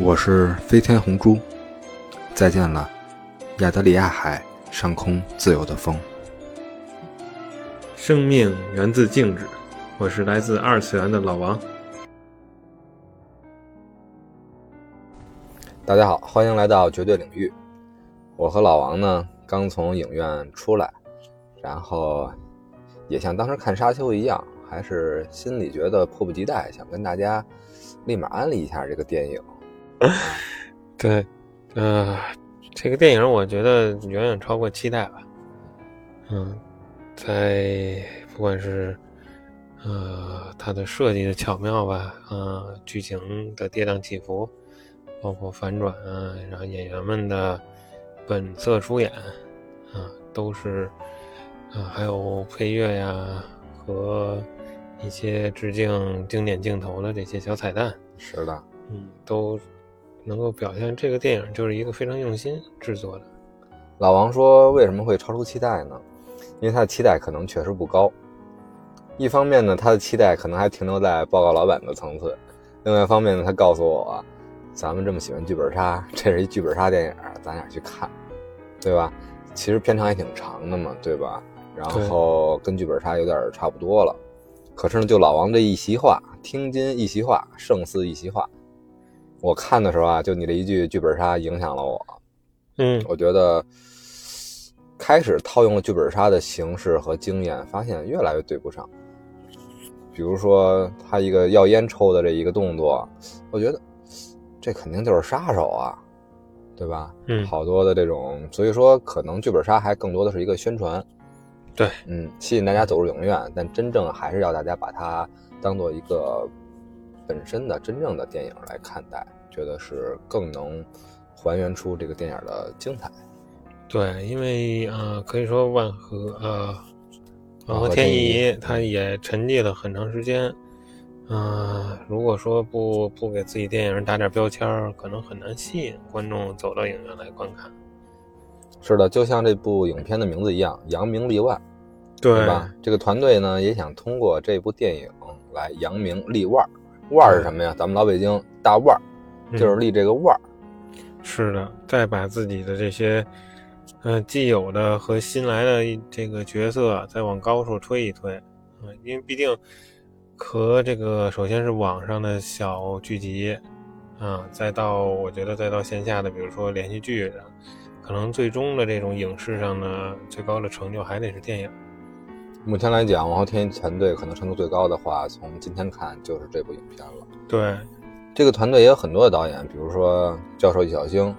我是飞天红珠，再见了，亚得里亚海上空自由的风。生命源自静止，我是来自二次元的老王。大家好，欢迎来到绝对领域。我和老王呢，刚从影院出来，然后也像当时看沙丘一样，还是心里觉得迫不及待，想跟大家立马安利一下这个电影。对，呃，这个电影我觉得远远超过期待吧。嗯，在不管是呃它的设计的巧妙吧，呃，剧情的跌宕起伏，包括反转啊，然后演员们的本色出演啊，都是啊，还有配乐呀和一些致敬经典镜头的这些小彩蛋，是的，嗯，都。能够表现这个电影就是一个非常用心制作的。老王说：“为什么会超出期待呢？因为他的期待可能确实不高。一方面呢，他的期待可能还停留在报告老板的层次；另外一方面呢，他告诉我，咱们这么喜欢剧本杀，这是一剧本杀电影，咱俩去看，对吧？其实片长也挺长的嘛，对吧？然后跟剧本杀有点差不多了。可是呢，就老王这一席话，听君一席话，胜似一席话。”我看的时候啊，就你这一句剧本杀影响了我。嗯，我觉得开始套用了剧本杀的形式和经验，发现越来越对不上。比如说他一个要烟抽的这一个动作，我觉得这肯定就是杀手啊，对吧？嗯，好多的这种，所以说可能剧本杀还更多的是一个宣传。对，嗯，吸引大家走入影院，但真正还是要大家把它当做一个。本身的真正的电影来看待，觉得是更能还原出这个电影的精彩。对，因为呃，可以说万和呃，万和天宜，他也沉寂了很长时间。嗯，如果说不不给自己电影打点标签，可能很难吸引观众走到影院来观看。是的，就像这部影片的名字一样，扬名立万，对吧？这个团队呢，也想通过这部电影来扬名立万。腕儿是什么呀？咱们老北京大腕儿，就是立这个腕儿。是的，再把自己的这些，嗯，既有的和新来的这个角色再往高处推一推，嗯，因为毕竟和这个首先是网上的小剧集，啊，再到我觉得再到线下的，比如说连续剧的，可能最终的这种影视上的最高的成就还得是电影。目前来讲，王后天一团队可能程度最高的话，从今天看就是这部影片了。对，这个团队也有很多的导演，比如说教授易小星，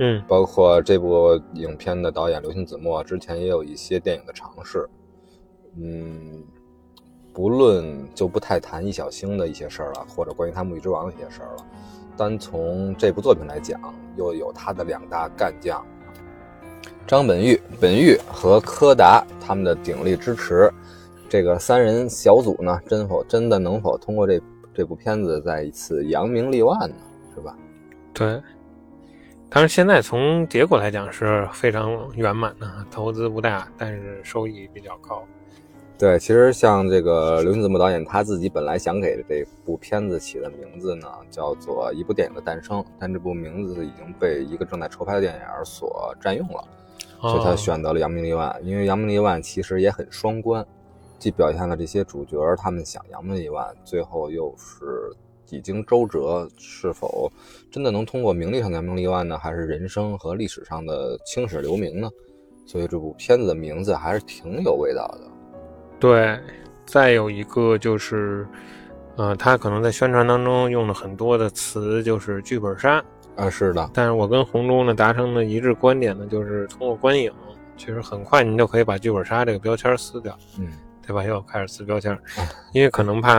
嗯，包括这部影片的导演刘星子墨，之前也有一些电影的尝试。嗯，不论就不太谈易小星的一些事儿了，或者关于他《沐浴之王》的一些事儿了，单从这部作品来讲，又有他的两大干将。张本煜、本煜和柯达他们的鼎力支持，这个三人小组呢，真否真的能否通过这这部片子再一次扬名立万呢？是吧？对。当然，现在从结果来讲是非常圆满的，投资不大，但是收益比较高。对，其实像这个刘星子墨导演他自己本来想给这部片子起的名字呢，叫做《一部电影的诞生》，但这部名字已经被一个正在筹拍的电影所占用了。所以他选择了扬名立万，因为扬名立万其实也很双关，既表现了这些主角他们想扬名立万，最后又是几经周折，是否真的能通过名利上扬名立万呢？还是人生和历史上的青史留名呢？所以这部片子的名字还是挺有味道的。对，再有一个就是，呃，他可能在宣传当中用了很多的词，就是剧本杀。啊，是的，但是我跟红中呢达成的一致观点呢，就是通过观影，其实很快您就可以把剧本杀这个标签撕掉，嗯，对吧？又开始撕标签，因为可能怕，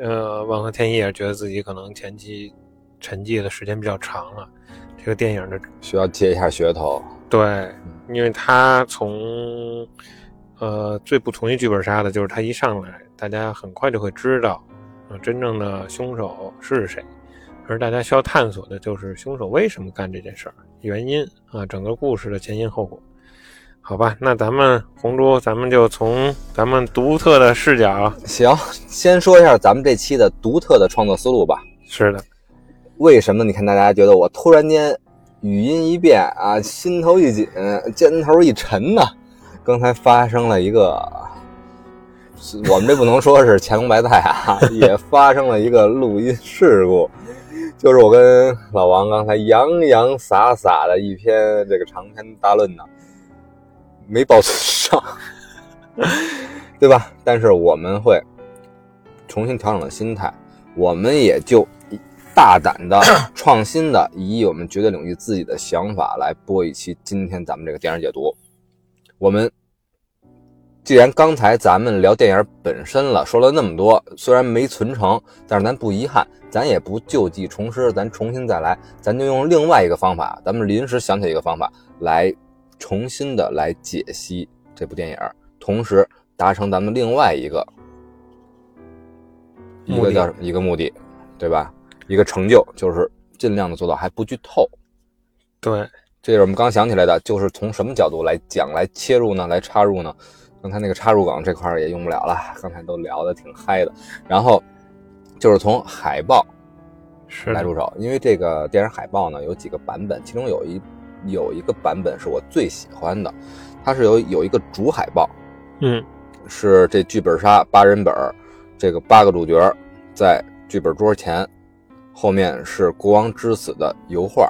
呃，万和天一也觉得自己可能前期沉寂的时间比较长了，这个电影的需要接一下噱头，对，因为他从，呃，最不同意剧本杀的就是他一上来，大家很快就会知道，呃，真正的凶手是谁。而大家需要探索的就是凶手为什么干这件事儿，原因啊，整个故事的前因后果，好吧？那咱们红珠，咱们就从咱们独特的视角，行，先说一下咱们这期的独特的创作思路吧。是的，为什么？你看大家觉得我突然间语音一变啊，心头一紧，肩头一沉呢？刚才发生了一个，我们这不能说是乾隆白菜啊，也发生了一个录音事故，就是我跟老王刚才洋洋洒洒的一篇这个长篇大论呢，没保存上，对吧？但是我们会重新调整了心态，我们也就。大胆的、创新的，以我们绝对领域自己的想法来播一期今天咱们这个电影解读。我们既然刚才咱们聊电影本身了，说了那么多，虽然没存成，但是咱不遗憾，咱也不旧计重施，咱重新再来，咱就用另外一个方法，咱们临时想起一个方法来重新的来解析这部电影，同时达成咱们另外一个一个叫什么一个目的，对吧？一个成就就是尽量的做到还不剧透，对，这是我们刚想起来的，就是从什么角度来讲来切入呢？来插入呢？刚才那个插入梗这块也用不了了，刚才都聊的挺嗨的。然后就是从海报来入手，因为这个电影海报呢有几个版本，其中有一有一个版本是我最喜欢的，它是有有一个主海报，嗯，是这剧本杀八人本，这个八个主角在剧本桌前。后面是国王之死的油画，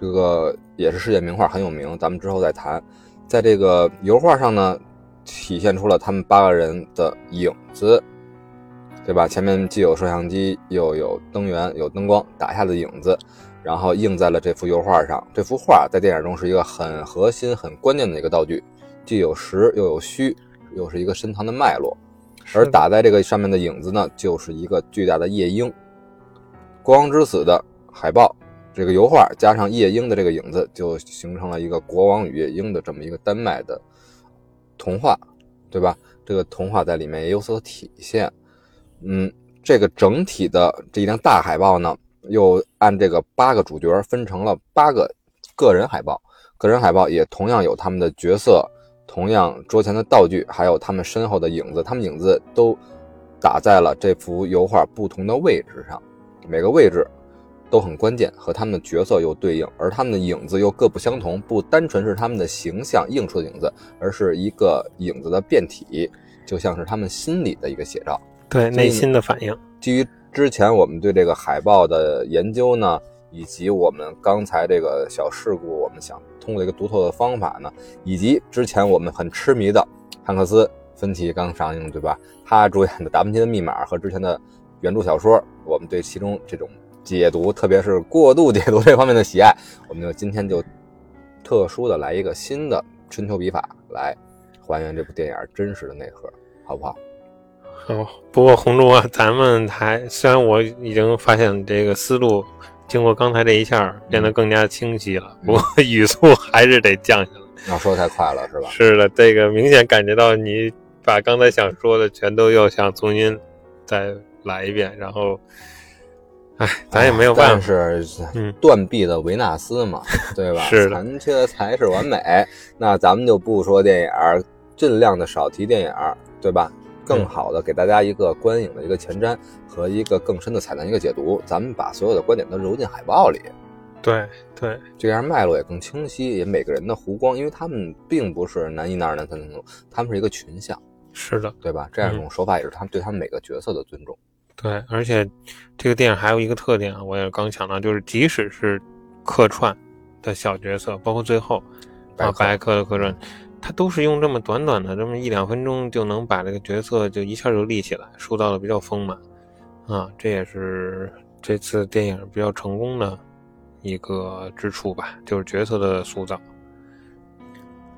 这个也是世界名画，很有名。咱们之后再谈。在这个油画上呢，体现出了他们八个人的影子，对吧？前面既有摄像机，又有灯源，有灯光打下的影子，然后映在了这幅油画上。这幅画在电影中是一个很核心、很关键的一个道具，既有实又有虚，又是一个深藏的脉络。而打在这个上面的影子呢，就是一个巨大的夜莺。国王之死的海报，这个油画加上夜莺的这个影子，就形成了一个国王与夜莺的这么一个丹麦的童话，对吧？这个童话在里面也有所体现。嗯，这个整体的这一张大海报呢，又按这个八个主角分成了八个个人海报，个人海报也同样有他们的角色，同样桌前的道具，还有他们身后的影子，他们影子都打在了这幅油画不同的位置上。每个位置都很关键，和他们的角色又对应，而他们的影子又各不相同，不单纯是他们的形象映出的影子，而是一个影子的变体，就像是他们心里的一个写照，对内心的反应。基于之前我们对这个海报的研究呢，以及我们刚才这个小事故，我们想通过一个独特的方法呢，以及之前我们很痴迷的汉克斯芬奇刚上映，对吧？他主演的《达芬奇的密码》和之前的。原著小说，我们对其中这种解读，特别是过度解读这方面的喜爱，我们就今天就特殊的来一个新的春秋笔法，来还原这部电影真实的内核，好不好？好。不过红珠啊，咱们还虽然我已经发现这个思路，经过刚才这一下变得更加清晰了，不过 语速还是得降下来。要说太快了是吧？是的，这个明显感觉到你把刚才想说的全都又想重新再。来一遍，然后，哎，咱也没有办法，是断臂的维纳斯嘛，对吧？是残缺才是完美。那咱们就不说电影，尽量的少提电影，对吧？更好的给大家一个观影的一个前瞻和一个更深的彩蛋一个解读。咱们把所有的观点都揉进海报里，对对，这样脉络也更清晰。也每个人的弧光，因为他们并不是男一、男二、男三、男四，他们是一个群像，是的，对吧？这样一种手法也是他们对他们每个角色的尊重。对，而且这个电影还有一个特点啊，我也刚想到，就是即使是客串的小角色，包括最后啊白客的客串，他都是用这么短短的这么一两分钟就能把这个角色就一下就立起来，塑造的比较丰满啊，这也是这次电影比较成功的一个之处吧，就是角色的塑造。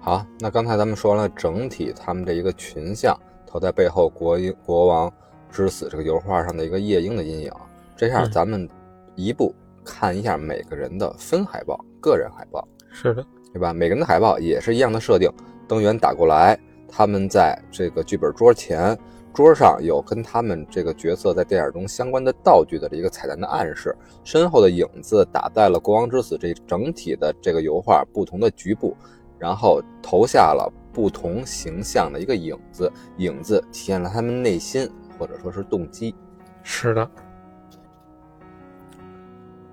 好，那刚才咱们说完了整体他们这一个群像，投在背后国英国王。之死这个油画上的一个夜莺的阴影，这下咱们一步看一下每个人的分海报、个人海报，是的，对吧？每个人的海报也是一样的设定，灯源打过来，他们在这个剧本桌前，桌上有跟他们这个角色在电影中相关的道具的这一个彩蛋的暗示，身后的影子打在了国王之死这整体的这个油画不同的局部，然后投下了不同形象的一个影子，影子体现了他们内心。或者说是动机，是的。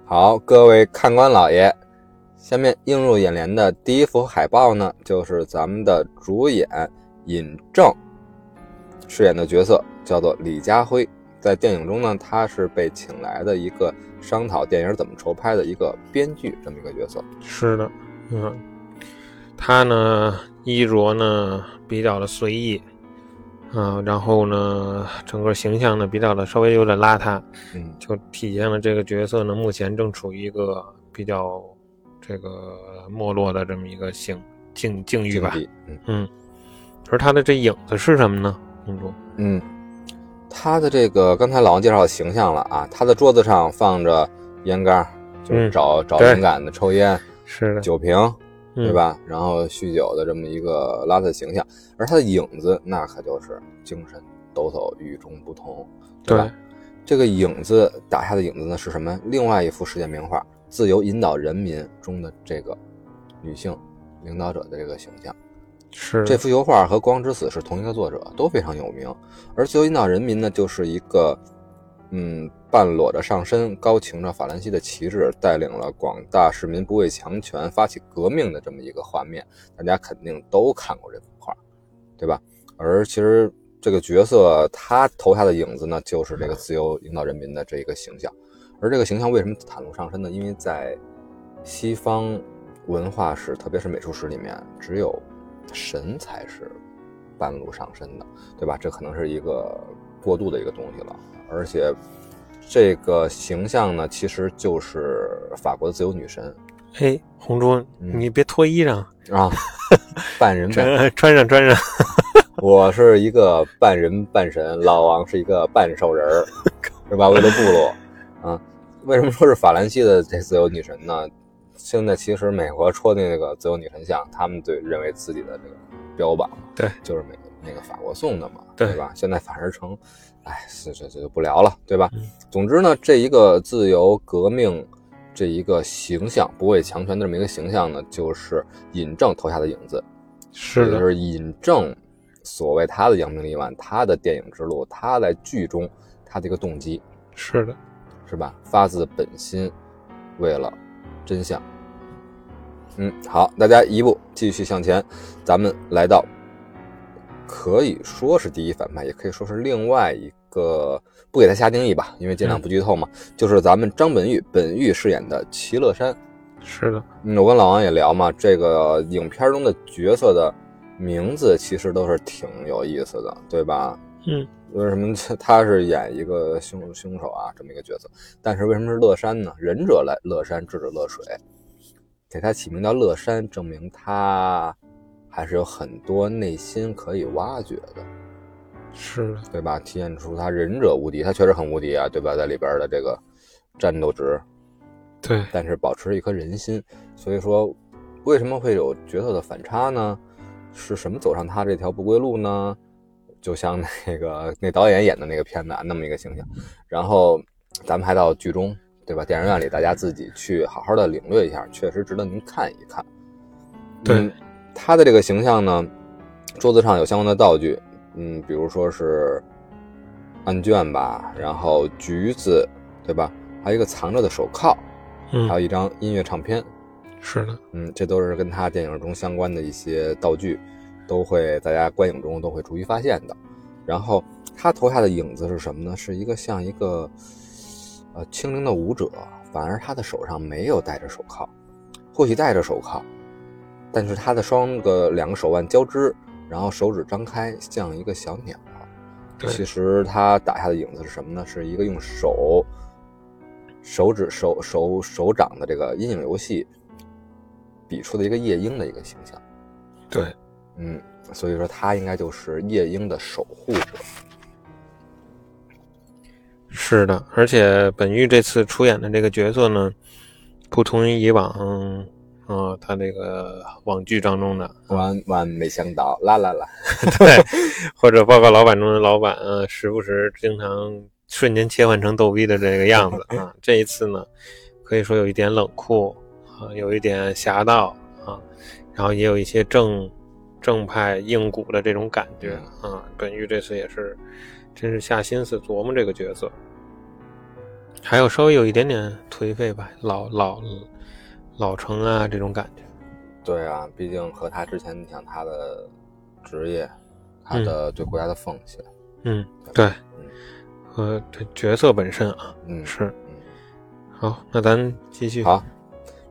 好，各位看官老爷，下面映入眼帘的第一幅海报呢，就是咱们的主演尹正饰演的角色，叫做李家辉。在电影中呢，他是被请来的一个商讨电影怎么筹拍的一个编剧，这么一个角色。是的，嗯，他呢衣着呢比较的随意。啊，然后呢，整个形象呢比较的稍微有点邋遢，嗯，就体现了这个角色呢目前正处于一个比较这个没落的这么一个境境境遇吧，嗯嗯，而他的这影子是什么呢？公主，嗯，他的这个刚才老王介绍的形象了啊，他的桌子上放着烟杆，就是找找灵感的抽烟，是的，酒瓶。对吧？然后酗酒的这么一个邋遢形象，而他的影子那可就是精神抖擞、与众不同，对吧？这个影子打下的影子呢是什么？另外一幅世界名画《自由引导人民》中的这个女性领导者的这个形象，是这幅油画和《光之死》是同一个作者，都非常有名。而《自由引导人民》呢，就是一个。嗯，半裸着上身，高擎着法兰西的旗帜，带领了广大市民不畏强权，发起革命的这么一个画面，大家肯定都看过这幅画，对吧？而其实这个角色他投下的影子呢，就是这个自由引导人民的这一个形象。而这个形象为什么袒露上身呢？因为在西方文化史，特别是美术史里面，只有神才是半露上身的，对吧？这可能是一个过渡的一个东西了。而且，这个形象呢，其实就是法国的自由女神。哎，红珠，你别脱衣裳啊！半人半穿上穿上。我是一个半人半神，老王是一个半兽人儿，是吧？为了部落啊。为什么说是法兰西的这自由女神呢？现在其实美国戳的那个自由女神像，他们对认为自己的这个标榜，对，就是美那个法国送的嘛，对吧？现在反而成。哎，这这这就不聊了，对吧？总之呢，这一个自由革命，这一个形象，不畏强权的这么一个形象呢，就是尹正投下的影子。是的，就是尹正所谓他的扬名立万，他的电影之路，他在剧中他的一个动机。是的，是吧？发自本心，为了真相。嗯，好，大家一步继续向前，咱们来到。可以说是第一反派，也可以说是另外一个，不给他下定义吧，因为尽量不剧透嘛。就是咱们张本煜，本煜饰演的齐乐山。是的，嗯，我跟老王也聊嘛，这个影片中的角色的名字其实都是挺有意思的，对吧？嗯，为什么他是演一个凶凶手啊这么一个角色？但是为什么是乐山呢？仁者来乐山，智者乐水，给他起名叫乐山，证明他。还是有很多内心可以挖掘的，是对吧？体现出他忍者无敌，他确实很无敌啊，对吧？在里边的这个战斗值，对，但是保持一颗人心。所以说，为什么会有角色的反差呢？是什么走上他这条不归路呢？就像那个那导演演的那个片子那么一个形象。然后咱们还到剧中，对吧？电影院里大家自己去好好的领略一下，确实值得您看一看。对。他的这个形象呢，桌子上有相关的道具，嗯，比如说是案卷吧，然后橘子，对吧？还有一个藏着的手铐，嗯，还有一张音乐唱片，是的，嗯，这都是跟他电影中相关的一些道具，都会大家观影中都会逐一发现的。然后他投下的影子是什么呢？是一个像一个呃轻灵的舞者，反而他的手上没有戴着手铐，或许戴着手铐。但是他的双个两个手腕交织，然后手指张开，像一个小鸟。其实他打下的影子是什么呢？是一个用手、手指、手手手掌的这个阴影游戏比出的一个夜莺的一个形象。对，嗯，所以说他应该就是夜莺的守护者。是的，而且本玉这次出演的这个角色呢，不同于以往。啊，他那个网剧当中的万万没想到，啦啦啦，对，或者报告老板中的老板啊，时不时经常瞬间切换成逗逼的这个样子 啊。这一次呢，可以说有一点冷酷啊，有一点侠盗啊，然后也有一些正正派硬骨的这种感觉啊。本玉这次也是真是下心思琢磨这个角色。还有稍微有一点点颓废吧，老老老成啊这种感觉。对啊，毕竟和他之前，你想他的职业，他的对国家的奉献，嗯，对，和这角色本身啊，嗯，是，嗯，好，那咱继续。好，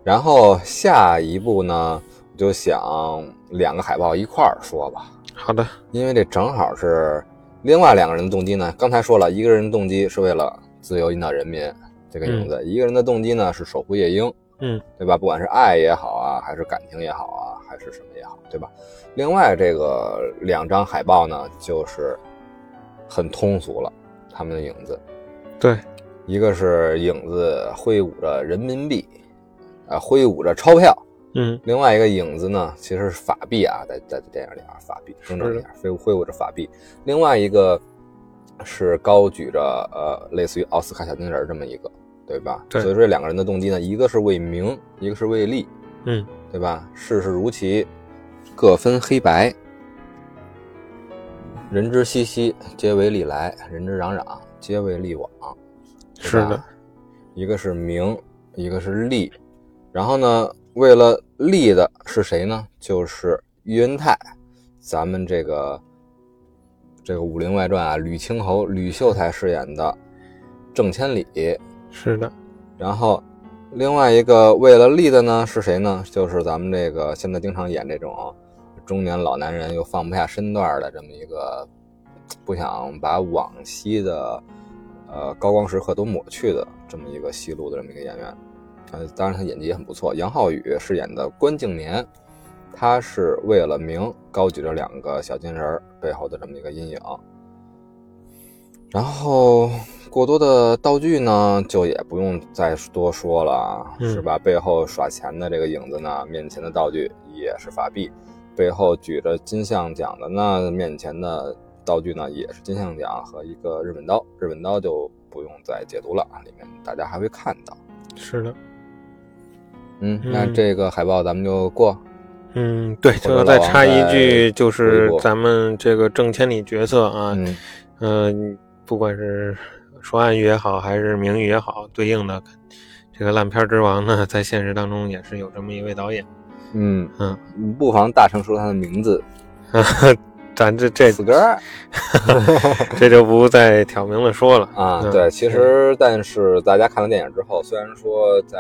然后下一步呢，我就想两个海报一块儿说吧。好的，因为这正好是另外两个人的动机呢。刚才说了一个人的动机是为了自由引导人民，这个影子；一个人的动机呢是守护夜莺。嗯，对吧？不管是爱也好啊，还是感情也好啊，还是什么也好，对吧？另外这个两张海报呢，就是很通俗了，他们的影子，对，一个是影子挥舞着人民币，啊，挥舞着钞票，嗯，另外一个影子呢，其实是法币啊，在在电影里啊，法币，正正点，挥挥舞着法币，另外一个是高举着呃，类似于奥斯卡小金人这么一个。对吧？对，所以说这两个人的动机呢，一个是为名，一个是为利，嗯，对吧？世事如棋，各分黑白。人之熙熙，皆为利来；人之攘攘，皆为利往。是的，一个是名，一个是利。然后呢，为了利的是谁呢？就是喻恩泰，咱们这个这个《武林外传》啊，吕青侯吕秀才饰演的郑千里。是的，然后另外一个为了利的呢是谁呢？就是咱们这个现在经常演这种中年老男人又放不下身段的这么一个不想把往昔的呃高光时刻都抹去的这么一个戏路的这么一个演员。呃，当然他演技也很不错。杨浩宇饰演的关敬年，他是为了名高举着两个小金人背后的这么一个阴影。然后过多的道具呢，就也不用再多说了，是吧？背后耍钱的这个影子呢，面前的道具也是法币；背后举着金像奖的呢，面前的道具呢也是金像奖和一个日本刀。日本刀就不用再解读了，里面大家还会看到。是的，嗯，那这个海报咱们就过。嗯，对，最后再插一句，就是咱们这个郑千里角色啊，嗯。不管是说暗语也好，还是明语也好，对应的这个烂片之王呢，在现实当中也是有这么一位导演。嗯嗯，不妨大声说他的名字。咱这这死哥，这就不再挑明了说了啊。对，其实但是大家看了电影之后，虽然说在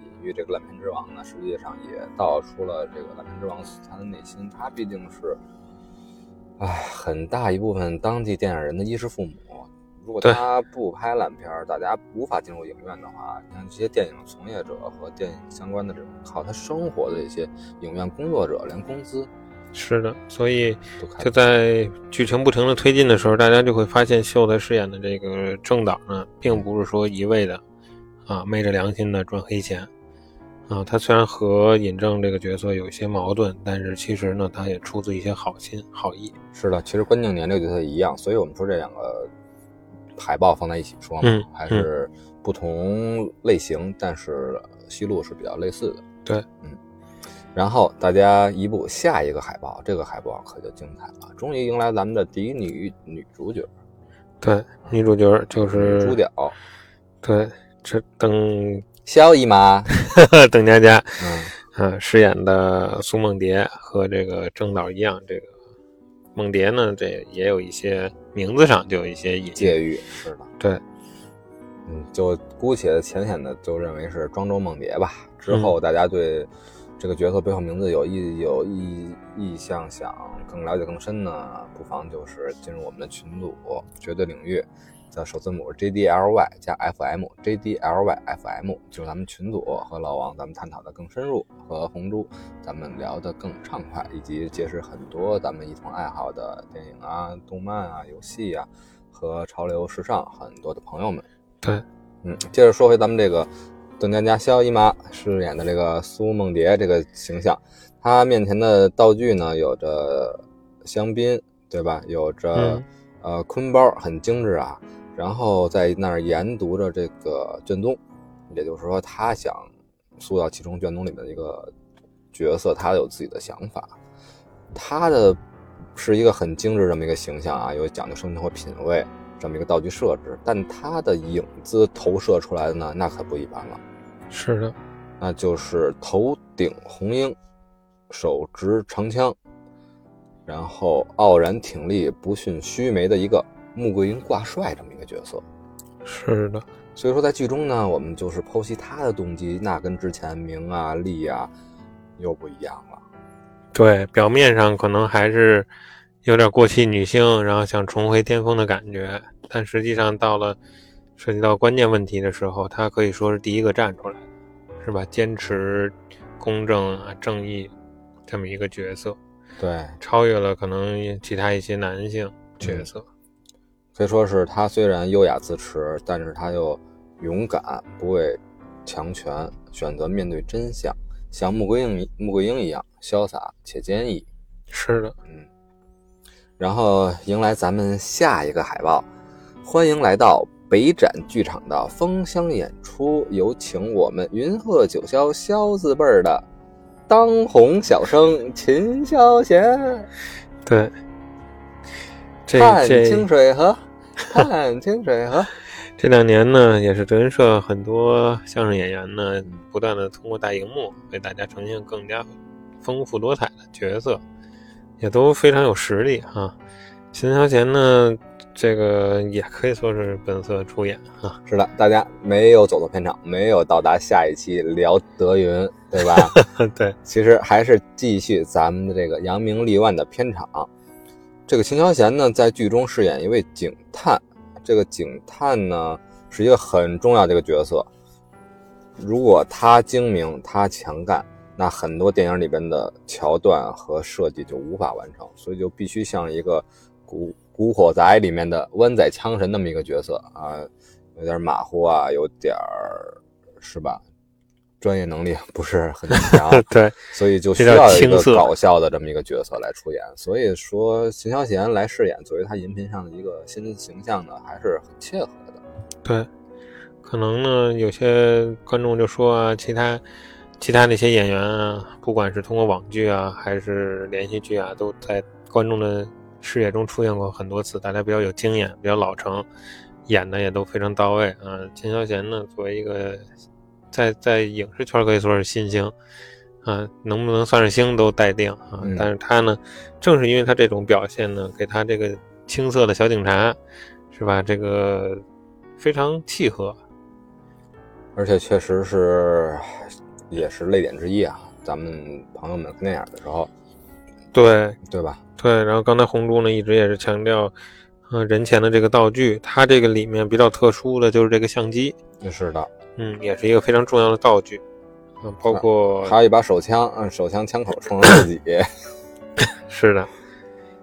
隐喻这个烂片之王呢，实际上也道出了这个烂片之王他的内心，他毕竟是。唉，很大一部分当地电影人的衣食父母，如果他不拍烂片儿大家无法进入影院的话，你看这些电影从业者和电影相关的这种靠他生活的一些影院工作者，连工资是的，所以就在剧情不停的推进的时候，大家就会发现秀才饰演的这个政党呢，并不是说一味的啊昧着良心的赚黑钱。啊，他虽然和尹正这个角色有一些矛盾，但是其实呢，他也出自一些好心好意。是的，其实关敬年这个角色一样，所以我们说这两个海报放在一起说嘛，还是不同类型，但是戏路是比较类似的。对，嗯。然后大家移步下一个海报，这个海报可就精彩了，终于迎来咱们的第一女女主角。对，女主角就是朱屌。对，这邓。萧姨妈，邓家佳，嗯，啊，饰演的苏梦蝶和这个郑导一样，这个梦蝶呢，这也有一些名字上就有一些借喻，是的，对，嗯，就姑且浅显的就认为是庄周梦蝶吧。之后大家对这个角色背后名字有意有意意向想更了解更深呢，不妨就是进入我们的群组，绝对领域。的首字母 J D L Y 加 F M，J D L Y F M 就是咱们群组和老王咱们探讨的更深入，和红珠咱们聊得更畅快，以及结识很多咱们一同爱好的电影啊、动漫啊、游戏啊和潮流时尚很多的朋友们。对，嗯，接着说回咱们这个邓家佳肖姨妈饰演的这个苏梦蝶这个形象，她面前的道具呢有着香槟，对吧？有着呃坤包，很精致啊。然后在那儿研读着这个卷宗，也就是说，他想塑造其中卷宗里面的一个角色，他有自己的想法。他的是一个很精致这么一个形象啊，有讲究生活品味，这么一个道具设置，但他的影子投射出来的呢，那可不一般了。是的，那就是头顶红缨，手执长枪，然后傲然挺立、不逊须眉的一个穆桂英挂帅这么一个角色。是的，所以说在剧中呢，我们就是剖析他的动机，那跟之前明啊、丽啊又不一样了。对，表面上可能还是有点过气女性，然后想重回巅峰的感觉，但实际上到了涉及到关键问题的时候，他可以说是第一个站出来，是吧？坚持公正啊、正义这么一个角色，对，超越了可能其他一些男性角色。可以说是他虽然优雅自持，但是他又勇敢，不畏强权，选择面对真相，像穆桂英穆桂英一样潇洒且坚毅。是的，嗯。然后迎来咱们下一个海报，欢迎来到北展剧场的封箱演出，有请我们云鹤九霄霄字辈儿的当红小生秦霄贤。对，这看清水河，看清水河。这两年呢，也是德云社很多相声演员呢，不断的通过大荧幕为大家呈现更加丰富多彩的角色，也都非常有实力哈。秦霄贤呢，这个也可以说是本色出演啊。是的，大家没有走错片场，没有到达下一期聊德云，对吧？对，其实还是继续咱们的这个扬名立万的片场。这个秦霄贤呢，在剧中饰演一位警探。这个警探呢，是一个很重要的一个角色。如果他精明，他强干，那很多电影里边的桥段和设计就无法完成，所以就必须像一个古古惑仔里面的湾仔枪神那么一个角色啊，有点马虎啊，有点儿是吧？专业能力不是很强，对，所以就需要一个搞笑的这么一个角色来出演。所以说，秦霄贤来饰演作为他荧屏上的一个新形象呢，还是很切合的。对，可能呢，有些观众就说啊，其他其他那些演员啊，不管是通过网剧啊，还是连续剧啊，都在观众的视野中出现过很多次，大家比较有经验，比较老成，演的也都非常到位啊。秦霄贤呢，作为一个在在影视圈可以说是新星啊，能不能算是星都待定啊。嗯但是他呢，正是因为他这种表现呢，给他这个青涩的小警察，是吧？这个非常契合。而且确实是，也是泪点之一啊。咱们朋友们看电影的时候，对对吧？对，然后刚才红珠呢一直也是强调，呃，人前的这个道具，它这个里面比较特殊的就是这个相机，是的，嗯，也是一个非常重要的道具，嗯，包括还有一把手枪，嗯，手枪枪口冲着自己，是的，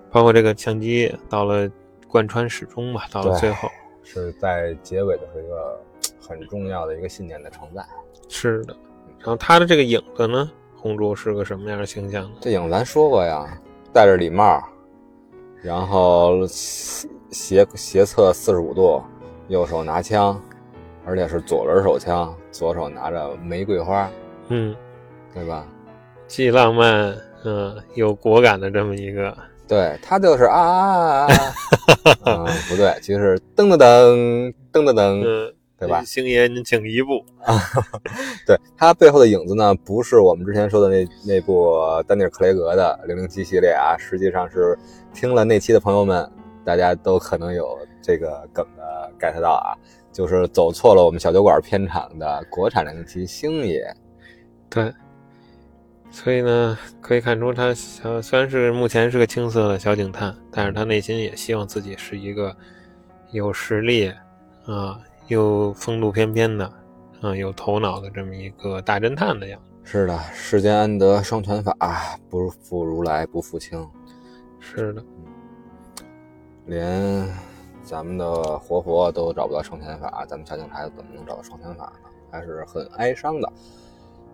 包括这个相机到了贯穿始终吧，到了最后，是在结尾的是一个很重要的一个信念的承载。是的，然后他的这个影子呢，红珠是个什么样的形象呢？这影咱说过呀，戴着礼帽，然后斜斜侧四十五度，右手拿枪，而且是左轮手枪，左手拿着玫瑰花，嗯，对吧？既浪漫，嗯，有果敢的这么一个，对他就是啊啊啊 不对，其实是噔噔噔噔噔噔，嗯，对吧？星爷，您请一步 啊，对他背后的影子呢，不是我们之前说的那那部丹尼尔·克雷格的《零零七》系列啊，实际上是听了那期的朋友们，大家都可能有这个梗的 get 到啊，就是走错了我们小酒馆片场的国产零零七星爷。对，所以呢，可以看出他小虽然是目前是个青涩的小警探，但是他内心也希望自己是一个有实力啊，又风度翩翩的，啊，有头脑的这么一个大侦探的样子。是的，世间安得双全法，不负如来不负卿。是的，连咱们的活佛都找不到双全法，咱们小警察怎么能找到双全法呢？还是很哀伤的。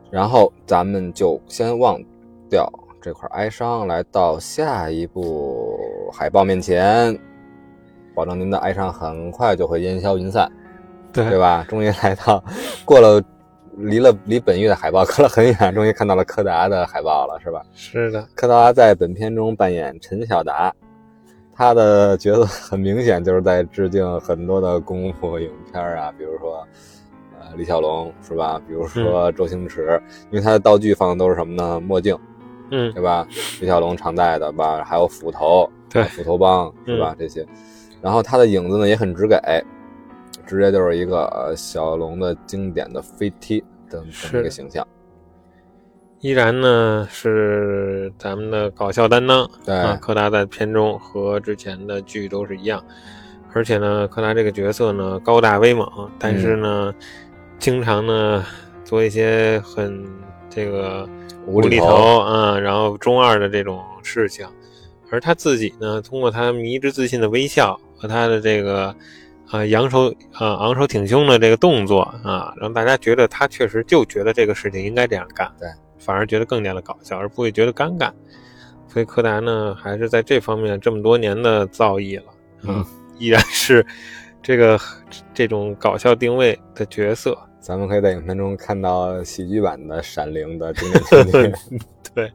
然后咱们就先忘掉这块哀伤，来到下一部海报面前，保证您的哀伤很快就会烟消云散，对对吧？终于来到过了离了离本月的海报隔了很远，终于看到了柯达的海报了，是吧？是的，柯达在本片中扮演陈晓达，他的角色很明显就是在致敬很多的功夫影片啊，比如说呃李小龙是吧？比如说周星驰，因为他的道具放的都是什么呢？墨镜，嗯，对吧？李小龙常戴的吧，还有斧头，对，斧头帮是吧？这些，然后他的影子呢也很直给，直接就是一个小龙的经典的飞踢的这么一个形象。依然呢是咱们的搞笑担当，对。啊，柯达在片中和之前的剧都是一样，而且呢，柯达这个角色呢高大威猛，但是呢，经常呢做一些很这个无厘头。头啊，然后中二的这种事情，而他自己呢，通过他迷之自信的微笑和他的这个啊扬手啊昂首挺胸的这个动作啊，让大家觉得他确实就觉得这个事情应该这样干，对。反而觉得更加的搞笑，而不会觉得尴尬。所以柯达呢，还是在这方面这么多年的造诣了，嗯，依然是这个这种搞笑定位的角色。咱们可以在影片中看到喜剧版的《闪灵》的经典 情节。对，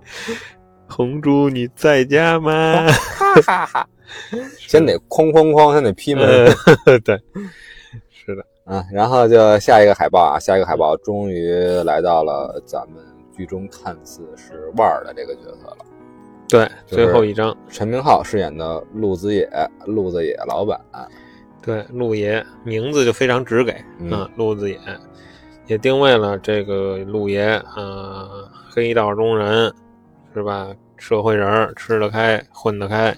红猪你在家吗？哈哈哈！先得哐哐哐，先得劈门。呃、对，是的。啊，然后就下一个海报啊，下一个海报终于来到了咱们剧中看似是腕儿的这个角色了。对，最后一张，陈明昊饰演的陆子野，陆子野老板。对，陆爷名字就非常直给嗯，陆子野也定位了这个陆爷啊，黑道中人是吧？社会人，吃得开，混得开，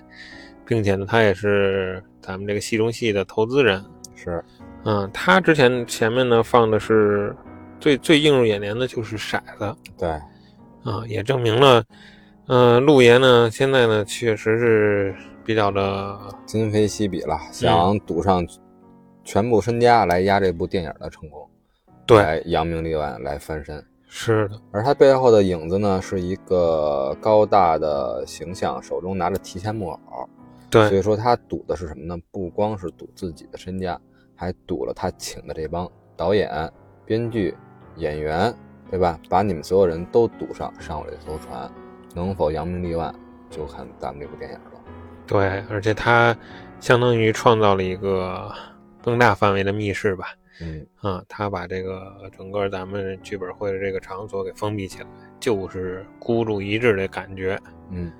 并且呢，他也是咱们这个戏中戏的投资人。是。嗯，他之前前面呢放的是最最映入眼帘的就是骰子，对，啊，也证明了，嗯，陆爷呢现在呢确实是比较的今非昔比了，想赌上全部身家来压这部电影的成功，对，扬名立万来翻身，是的。而他背后的影子呢是一个高大的形象，手中拿着提线木偶，对，所以说他赌的是什么呢？不光是赌自己的身家。还赌了他请的这帮导演、编剧、演员，对吧？把你们所有人都堵上，上我这艘船，能否扬名立万，就看咱们这部电影了。对，而且他相当于创造了一个更大范围的密室吧。嗯啊，他把这个整个咱们剧本会的这个场所给封闭起来，就是孤注一掷的感觉。嗯。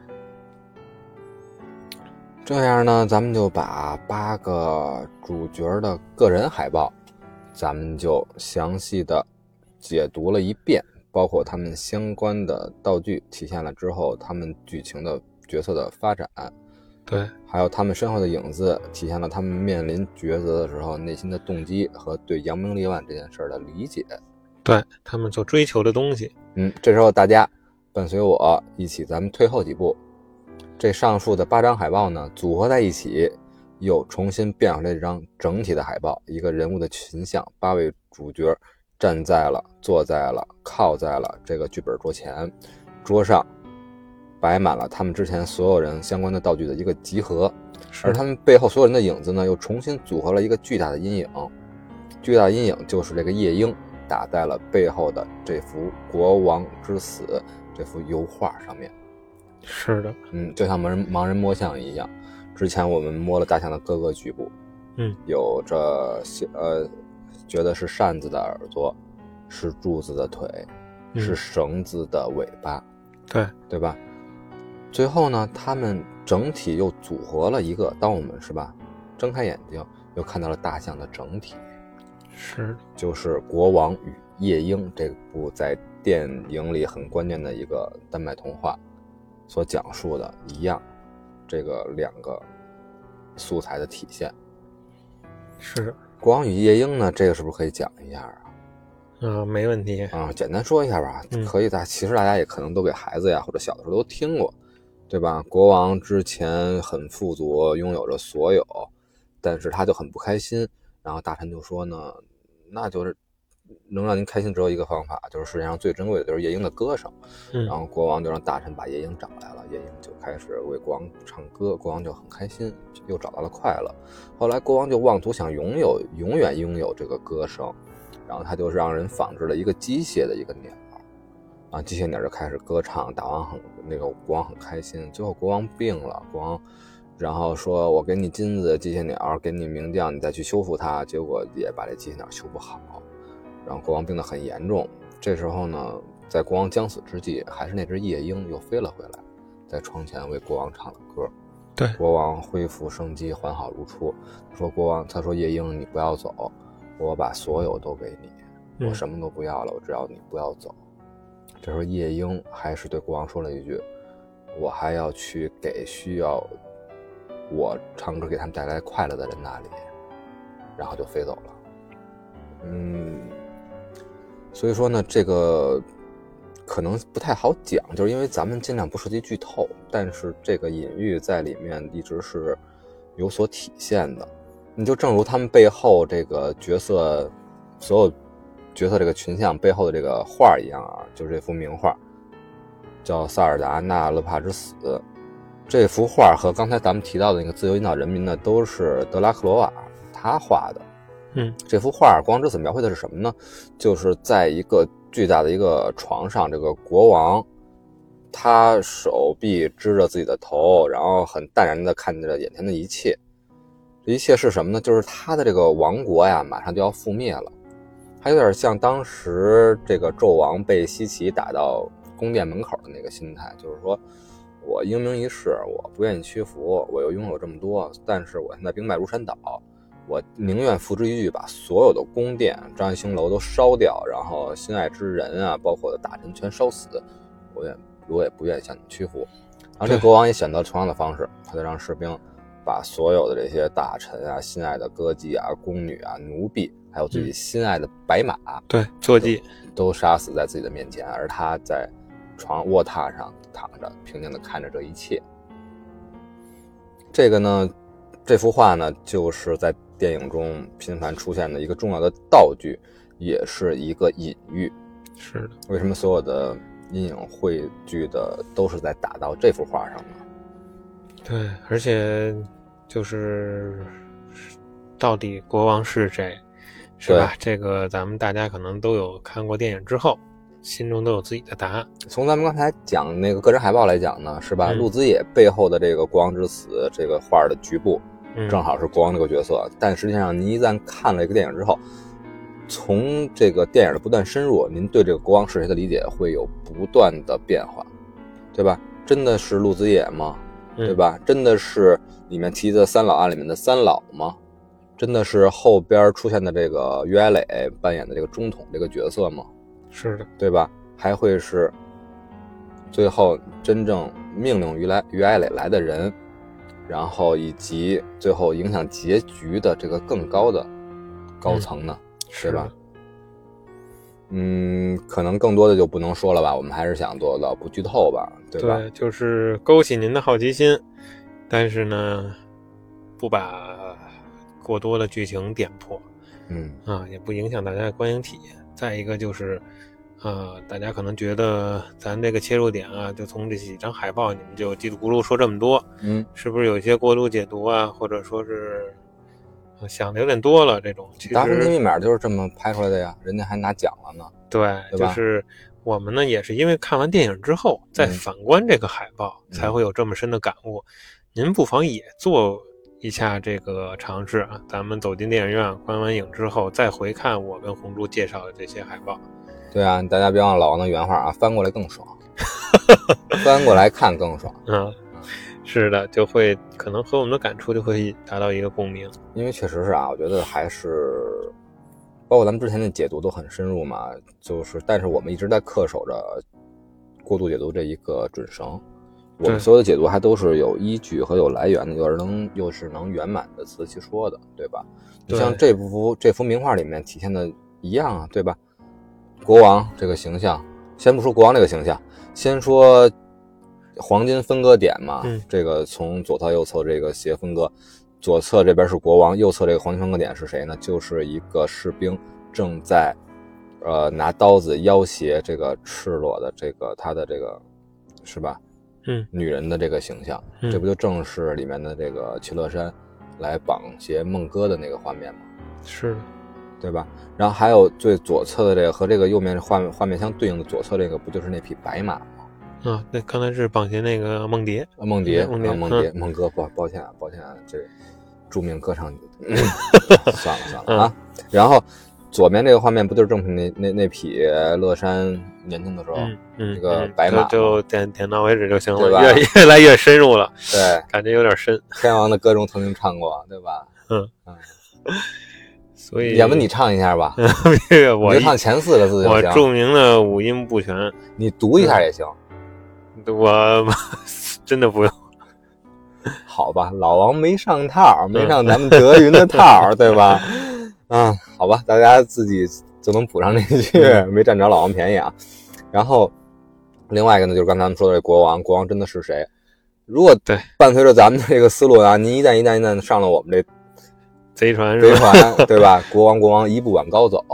这样呢，咱们就把八个主角的个人海报，咱们就详细的解读了一遍，包括他们相关的道具体现了之后，他们剧情的角色的发展，对，还有他们身后的影子，体现了他们面临抉择的时候内心的动机和对扬名立万这件事的理解，对他们所追求的东西。嗯，这时候大家伴随我一起，咱们退后几步。这上述的八张海报呢，组合在一起，又重新变回来一张整体的海报。一个人物的群像，八位主角站在了、坐在了、靠在了这个剧本桌前，桌上摆满了他们之前所有人相关的道具的一个集合，而他们背后所有人的影子呢，又重新组合了一个巨大的阴影。巨大的阴影就是这个夜莺打在了背后的这幅《国王之死》这幅油画上面。是的，嗯，就像盲人盲人摸象一样。之前我们摸了大象的各个局部，嗯，有着呃，觉得是扇子的耳朵，是柱子的腿，是绳子的尾巴，对对吧？最后呢，他们整体又组合了一个。当我们是吧，睁开眼睛又看到了大象的整体，是，就是《国王与夜莺》这部在电影里很关键的一个丹麦童话。所讲述的一样，这个两个素材的体现是《国王与夜莺》呢？这个是不是可以讲一下啊？啊，没问题啊，简单说一下吧。可以，大其实大家也可能都给孩子呀或者小的时候都听过，对吧？国王之前很富足，拥有着所有，但是他就很不开心。然后大臣就说呢，那就是。能让您开心只有一个方法，就是世界上最珍贵的就是夜莺的歌声。然后国王就让大臣把夜莺找来了，夜莺就开始为国王唱歌，国王就很开心，又找到了快乐。后来国王就妄图想拥有永远拥有这个歌声，然后他就让人仿制了一个机械的一个鸟，啊，机械鸟就开始歌唱，大王很那个国王很开心。最后国王病了，国王然后说我给你金子机械鸟，给你名将，你再去修复它，结果也把这机械鸟修不好，然后国王病得很严重。这时候呢，在国王将死之际，还是那只夜莺又飞了回来，在窗前为国王唱了歌。对，国王恢复生机，hoàn 好如初。说国王，他说夜莺，你不要走，我把所有都给你，我什么都不要了，我只要你不要走。这时候夜莺还是对国王说了一句：“我还要去给需要我唱歌给他们带来快乐的人那里。”然后就飞走了。嗯，所以说呢，这个可能不太好讲，就是因为咱们尽量不涉及剧透，但是这个隐喻在里面一直是有所体现的。你就正如他们背后这个角色所有。角色这个群像背后的这个画一样啊，就是这幅名画，叫《萨尔达纳勒帕之死》。这幅画和刚才咱们提到的那个自由引导人民呢，都是德拉克罗瓦他画的。嗯，这幅画《光之子》描绘的是什么呢？就是在一个巨大的一个床上，这个国王他手臂支着自己的头，然后很淡然的看着眼前的一切。这一切是什么呢？就是他的这个王国呀，马上就要覆灭了。还有点像当时这个纣王被西岐打到宫殿门口的那个心态，就是说我英明一世，我不愿意屈服，我又拥有这么多，但是我现在兵败如山倒，我宁愿付之一炬，把所有的宫殿、张掖兴楼都烧掉，然后心爱之人啊，包括大臣全烧死，我也我也不愿意向你屈服。然后这国王也选择同样的方式，他就让士兵把所有的这些大臣啊、心爱的歌姬啊、宫女啊、奴婢。还有自己心爱的白马，对坐骑都杀死在自己的面前，而他在床卧榻上躺着，平静的看着这一切。这个呢，这幅画呢，就是在电影中频繁出现的一个重要的道具，也是一个隐喻。是的，为什么所有的阴影汇聚的都是在打到这幅画上呢？对，而且就是到底国王是谁？是吧？这个咱们大家可能都有看过电影之后，心中都有自己的答案。从咱们刚才讲那个个人海报来讲呢，是吧？陆子野背后的这个国王之死这个画的局部，正好是国王这个角色。但实际上，您一旦看了一个电影之后，从这个电影的不断深入，您对这个国王是谁的理解会有不断的变化，对吧？真的是陆子野吗？对吧？真的是里面提的三老案里面的三老吗？真的是后边出现的这个于爱磊扮演的这个中统这个角色吗？是的，对吧？还会是最后真正命令于来于爱磊来的人，然后以及最后影响结局的这个更高的高层呢？是吧？嗯，可能更多的就不能说了吧。我们还是想做到不剧透吧，对吧？对，就是勾起您的好奇心，但是呢，不把。过多的剧情点破，嗯啊，也不影响大家的观影体验。再一个就是，呃，大家可能觉得咱这个切入点啊，就从这几张海报，你们就叽里咕噜说这么多，嗯，是不是有一些过度解读啊，或者说是想的有点多了？这种其实《达芬奇密码》就是这么拍出来的呀，人家还拿奖了呢。对，就是我们呢，也是因为看完电影之后，再反观这个海报，才会有这么深的感悟。您不妨也做。一下这个尝试啊，咱们走进电影院观完影之后，再回看我跟红珠介绍的这些海报。对啊，大家别忘了老王的原话啊，翻过来更爽，翻过来看更爽。嗯，是的，就会可能和我们的感触就会达到一个共鸣。因为确实是啊，我觉得还是，包括咱们之前的解读都很深入嘛，就是，但是我们一直在恪守着过度解读这一个准绳。我们所有的解读还都是有依据和有来源的，又是能又是能圆满的词去说的，对吧？你像这幅这幅名画里面体现的一样啊，对吧？国王这个形象，先不说国王这个形象，先说黄金分割点嘛。这个从左侧右侧这个斜分割，左侧这边是国王，右侧这个黄金分割点是谁呢？就是一个士兵正在呃拿刀子要挟这个赤裸的这个他的这个是吧？嗯，女人的这个形象，这不就正是里面的这个齐乐山来绑挟孟哥的那个画面吗？是，对吧？然后还有最左侧的这个和这个右面画面画面相对应的左侧这个，不就是那匹白马吗？啊，那刚才是绑鞋那个梦蝶，呃梦蝶，梦蝶啊梦蝶，梦哥，抱抱歉啊，抱歉啊，这著名歌唱女，算了算了啊。然后左边这个画面不就是正品那那那匹乐山年轻的时候，嗯嗯，这个嗯白马就就点点到为止就行了，对吧？越越来越深入了，对，感觉有点深，天王的歌中曾经唱过，对吧？所以要不你唱一下吧，这个我就唱前四个字就我行，著名的五音不全，你读一下也行。我 真的不用。好吧，老王没上套，没上咱们德云的套，对吧？嗯，好吧，大家自己就能补上这句，没占着老王便宜啊。然后另外一个呢，就是刚才咱们说的这国王，国王真的是谁？如果对伴随着咱们的这个思路啊，您一旦一旦一旦上了我们这贼船飞是吧？船，对吧？国王国王一步往高走，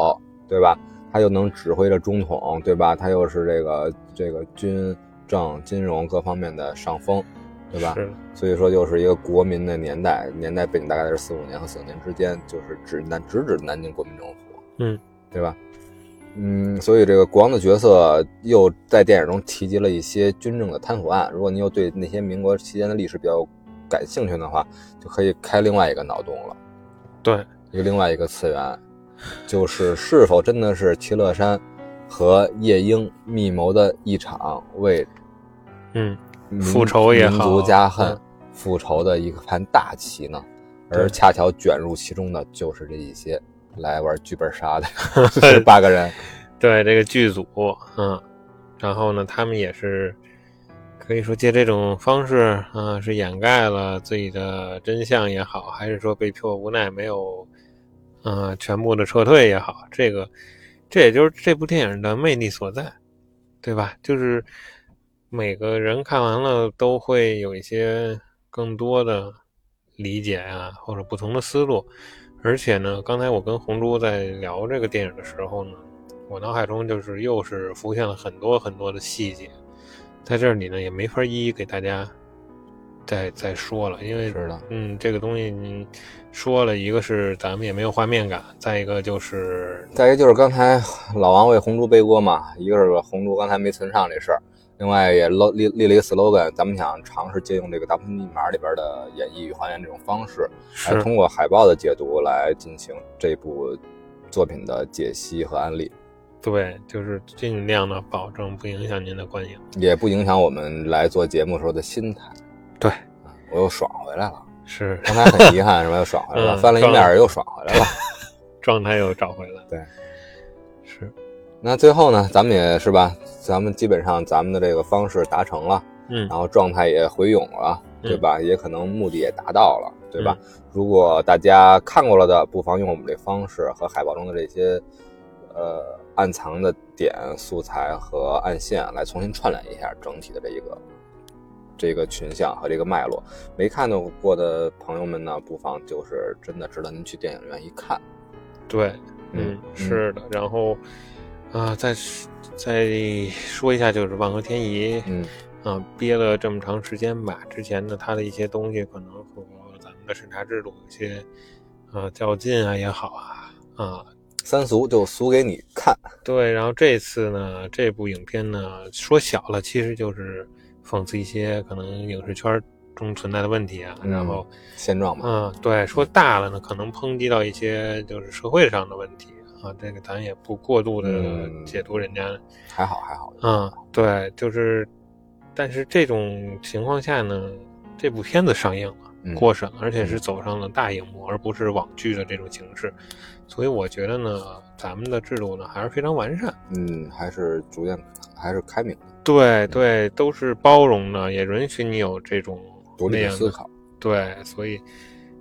对吧？他又能指挥着中统，对吧？他又是这个这个军政金融各方面的上风，对吧？是所以说，又是一个国民的年代，年代背景大概是四五年和四五年之间，就是指南直指南京国民政府，嗯，对吧？嗯，所以这个国王的角色又在电影中提及了一些军政的贪腐案。如果你又对那些民国期间的历史比较感兴趣的话，就可以开另外一个脑洞了，对，一个另外一个次元，就是是否真的是齐乐山和夜莺密谋的一场为嗯，复仇也好民族家恨嗯、复仇的一个盘大棋呢？而恰巧卷入其中的就是这一些来玩剧本杀的这 八个人。对这个剧组，嗯，然后呢，他们也是可以说借这种方式，啊，是掩盖了自己的真相也好，还是说被迫无奈没有，呃，全部的撤退也好，这个这也就是这部电影的魅力所在，对吧？就是每个人看完了都会有一些更多的理解啊、或者不同的思路。而且呢，刚才我跟红珠在聊这个电影的时候呢，我脑海中就是又是浮现了很多很多的细节，在这里呢也没法一一给大家再再说了，因为是的嗯，这个东西你说了一个是咱们也没有画面感，再一个就是再一个就是刚才老王为红猪背锅嘛，一个是红猪刚才没存上这事儿，另外也立立立了一个 slogan，咱们想尝试借用这个《大破密码》里边的演绎与还原这种方式，来是通过海报的解读来进行这部作品的解析和安利。对，就是尽量的保证不影响您的观影。也不影响我们来做节目时候的心态。对啊，我又爽回来了。是刚才很遗憾，是吧？又爽回来了，嗯翻了一面又爽回来了。状态又找回来。对，是，那最后呢，咱们也是吧，咱们基本上咱们的这个方式达成了，嗯然后状态也回勇了，嗯对吧？也可能目的也达到了，对吧？如果大家看过了的，不妨用我们这方式和海报中的这些呃暗藏的点、素材和暗线来重新串联一下整体的这一个这个群像和这个脉络。没看到过的朋友们呢，不妨就是真的值得您去电影院一看。对，嗯嗯，是的。然后啊、再再说一下，就是万和天宜，嗯啊，憋了这么长时间吧，之前呢，他的一些东西可能和咱们的审查制度有些啊较劲啊也好啊啊，三俗就俗给你看，对。然后这次呢，这部影片呢，说小了其实就是讽刺一些可能影视圈中存在的问题啊，嗯然后。现状嘛。嗯，对，说大了呢，可能抨击到一些就是社会上的问题啊，这个咱也不过度的嗯解读人家。还好还好。嗯，对，就是，但是这种情况下呢，这部片子上映了，嗯过审，而且是走上了大荧幕，而不是网剧的这种形式，所以我觉得呢，咱们的制度呢还是非常完善。嗯，还是逐渐还是开明的，对对，都是包容的，也允许你有这种独立思考。对，所以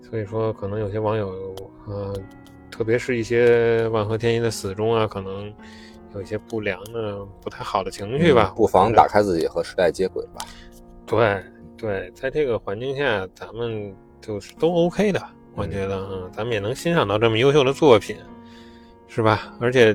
所以说，可能有些网友，呃，特别是一些万和天宜的死忠啊，可能有一些不良的、不太好的情绪吧。嗯不妨打开自己和时代接轨吧。对对，在这个环境下，咱们就是都 OK 的，我觉得，嗯，咱们也能欣赏到这么优秀的作品，是吧？而且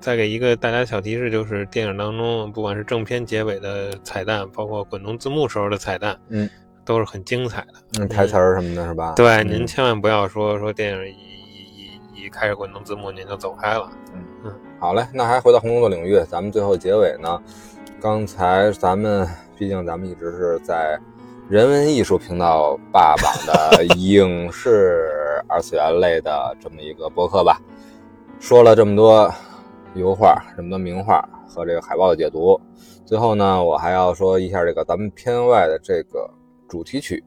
再给一个大家小提示，就是电影当中，不管是正片结尾的彩蛋，包括滚动字幕时候的彩蛋，嗯，都是很精彩的。嗯，台词儿什么的，是吧？对，嗯您千万不要说说电影一一一一开始滚动字幕您就走开了。嗯好嘞，那还回到红楼的领域，咱们最后结尾呢，刚才咱们毕竟咱们一直是在人文艺术频道霸榜的 影视二次元类的这么一个博客吧，说了这么多油画、这么多名画和这个海报的解读，最后呢，我还要说一下这个咱们片外的这个主题曲。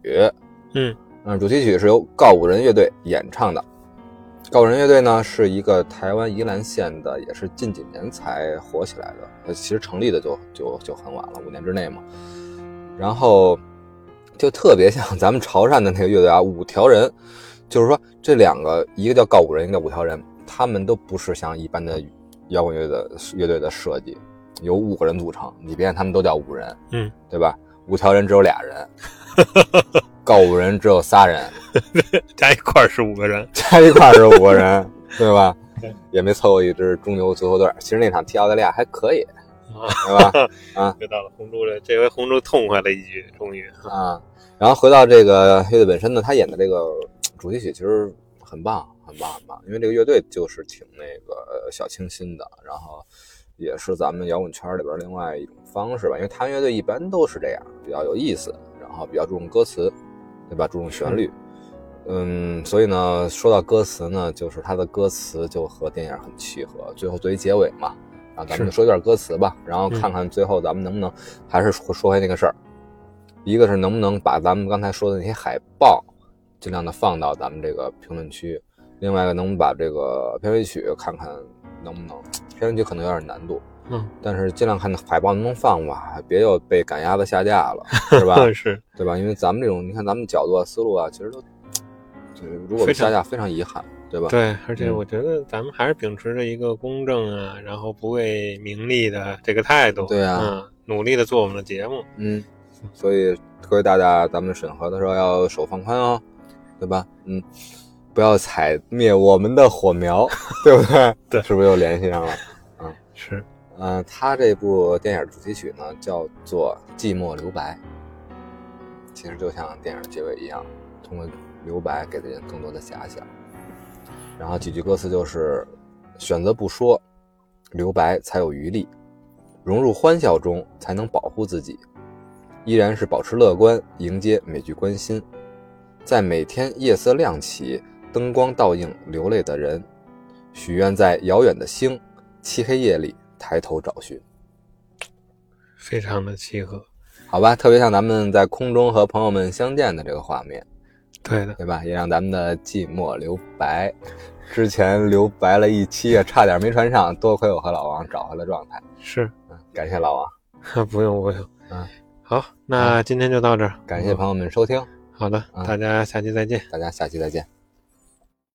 嗯嗯，主题曲是由告五人乐队演唱的。告五人乐队呢是一个台湾宜兰县的，也是近几年才火起来的。呃，其实成立的就就就很晚了，五年之内嘛。然后就特别像咱们潮汕的那个乐队啊，五条人，就是说这两个，一个叫告五人，一个叫五条人，他们都不是像一般的摇滚乐的乐队的设计，由五个人组成。你别看他们都叫五人，嗯，对吧？五条人只有俩人，告五人只有仨人。加一块儿是五个人，加一块儿是五个人，对吧？也没凑过一支中游足球队。其实那场踢澳大利亚还可以，对吧？啊，又到了红猪了，这回红猪痛快了一句，终于啊。然后回到这个乐队本身呢，他演的这个主题曲其实很棒，很棒，很棒。因为这个乐队就是挺那个小清新的，然后也是咱们摇滚圈里边另外一种方式吧。因为他乐队一般都是这样，比较有意思，然后比较注重歌词，对吧？注重旋律。嗯，所以呢，说到歌词呢，就是他的歌词就和电影很契合。最后作为结尾嘛，啊，咱们就说一段歌词吧，然后看看最后咱们能不能还是说说回那个事儿。一个是能不能把咱们刚才说的那些海报尽量的放到咱们这个评论区，另外一个能把这个片尾曲看看能不能，片尾曲可能有点难度，嗯，但是尽量看海报能不能放吧，别又被赶鸭子下架了，是吧？是，对吧？因为咱们这种，你看咱们角度啊、思路啊，其实都。如果被下架，非常遗憾，对吧？对，而且我觉得咱们还是秉持着一个公正啊，然后不为名利的这个态度，对啊，嗯，努力的做我们的节目，嗯，所以各位大家，咱们审核的时候要手放宽哦，对吧？嗯，不要踩灭我们的火苗，对不对？对，是不是又联系上了？嗯，是，嗯，他这部电影主题曲呢叫做《寂寞留白》，其实就像电影结尾一样，通过。留白给的人更多的遐想，然后几句歌词就是：选择不说，留白才有余力，融入欢笑中才能保护自己，依然是保持乐观，迎接每句关心，在每天夜色亮起，灯光倒映流泪的人，许愿在遥远的星，漆黑夜里抬头找寻，非常的契合，好吧，特别像咱们在空中和朋友们相见的这个画面。对的，对吧？也让咱们的寂寞留白，之前留白了一期也，差点没传上，多亏我和老王找回了状态。是，嗯，感谢老王。不 用不用，嗯，好，那今天就到这儿，感谢朋友们收听。好的，大家下期再见。大家下期再见。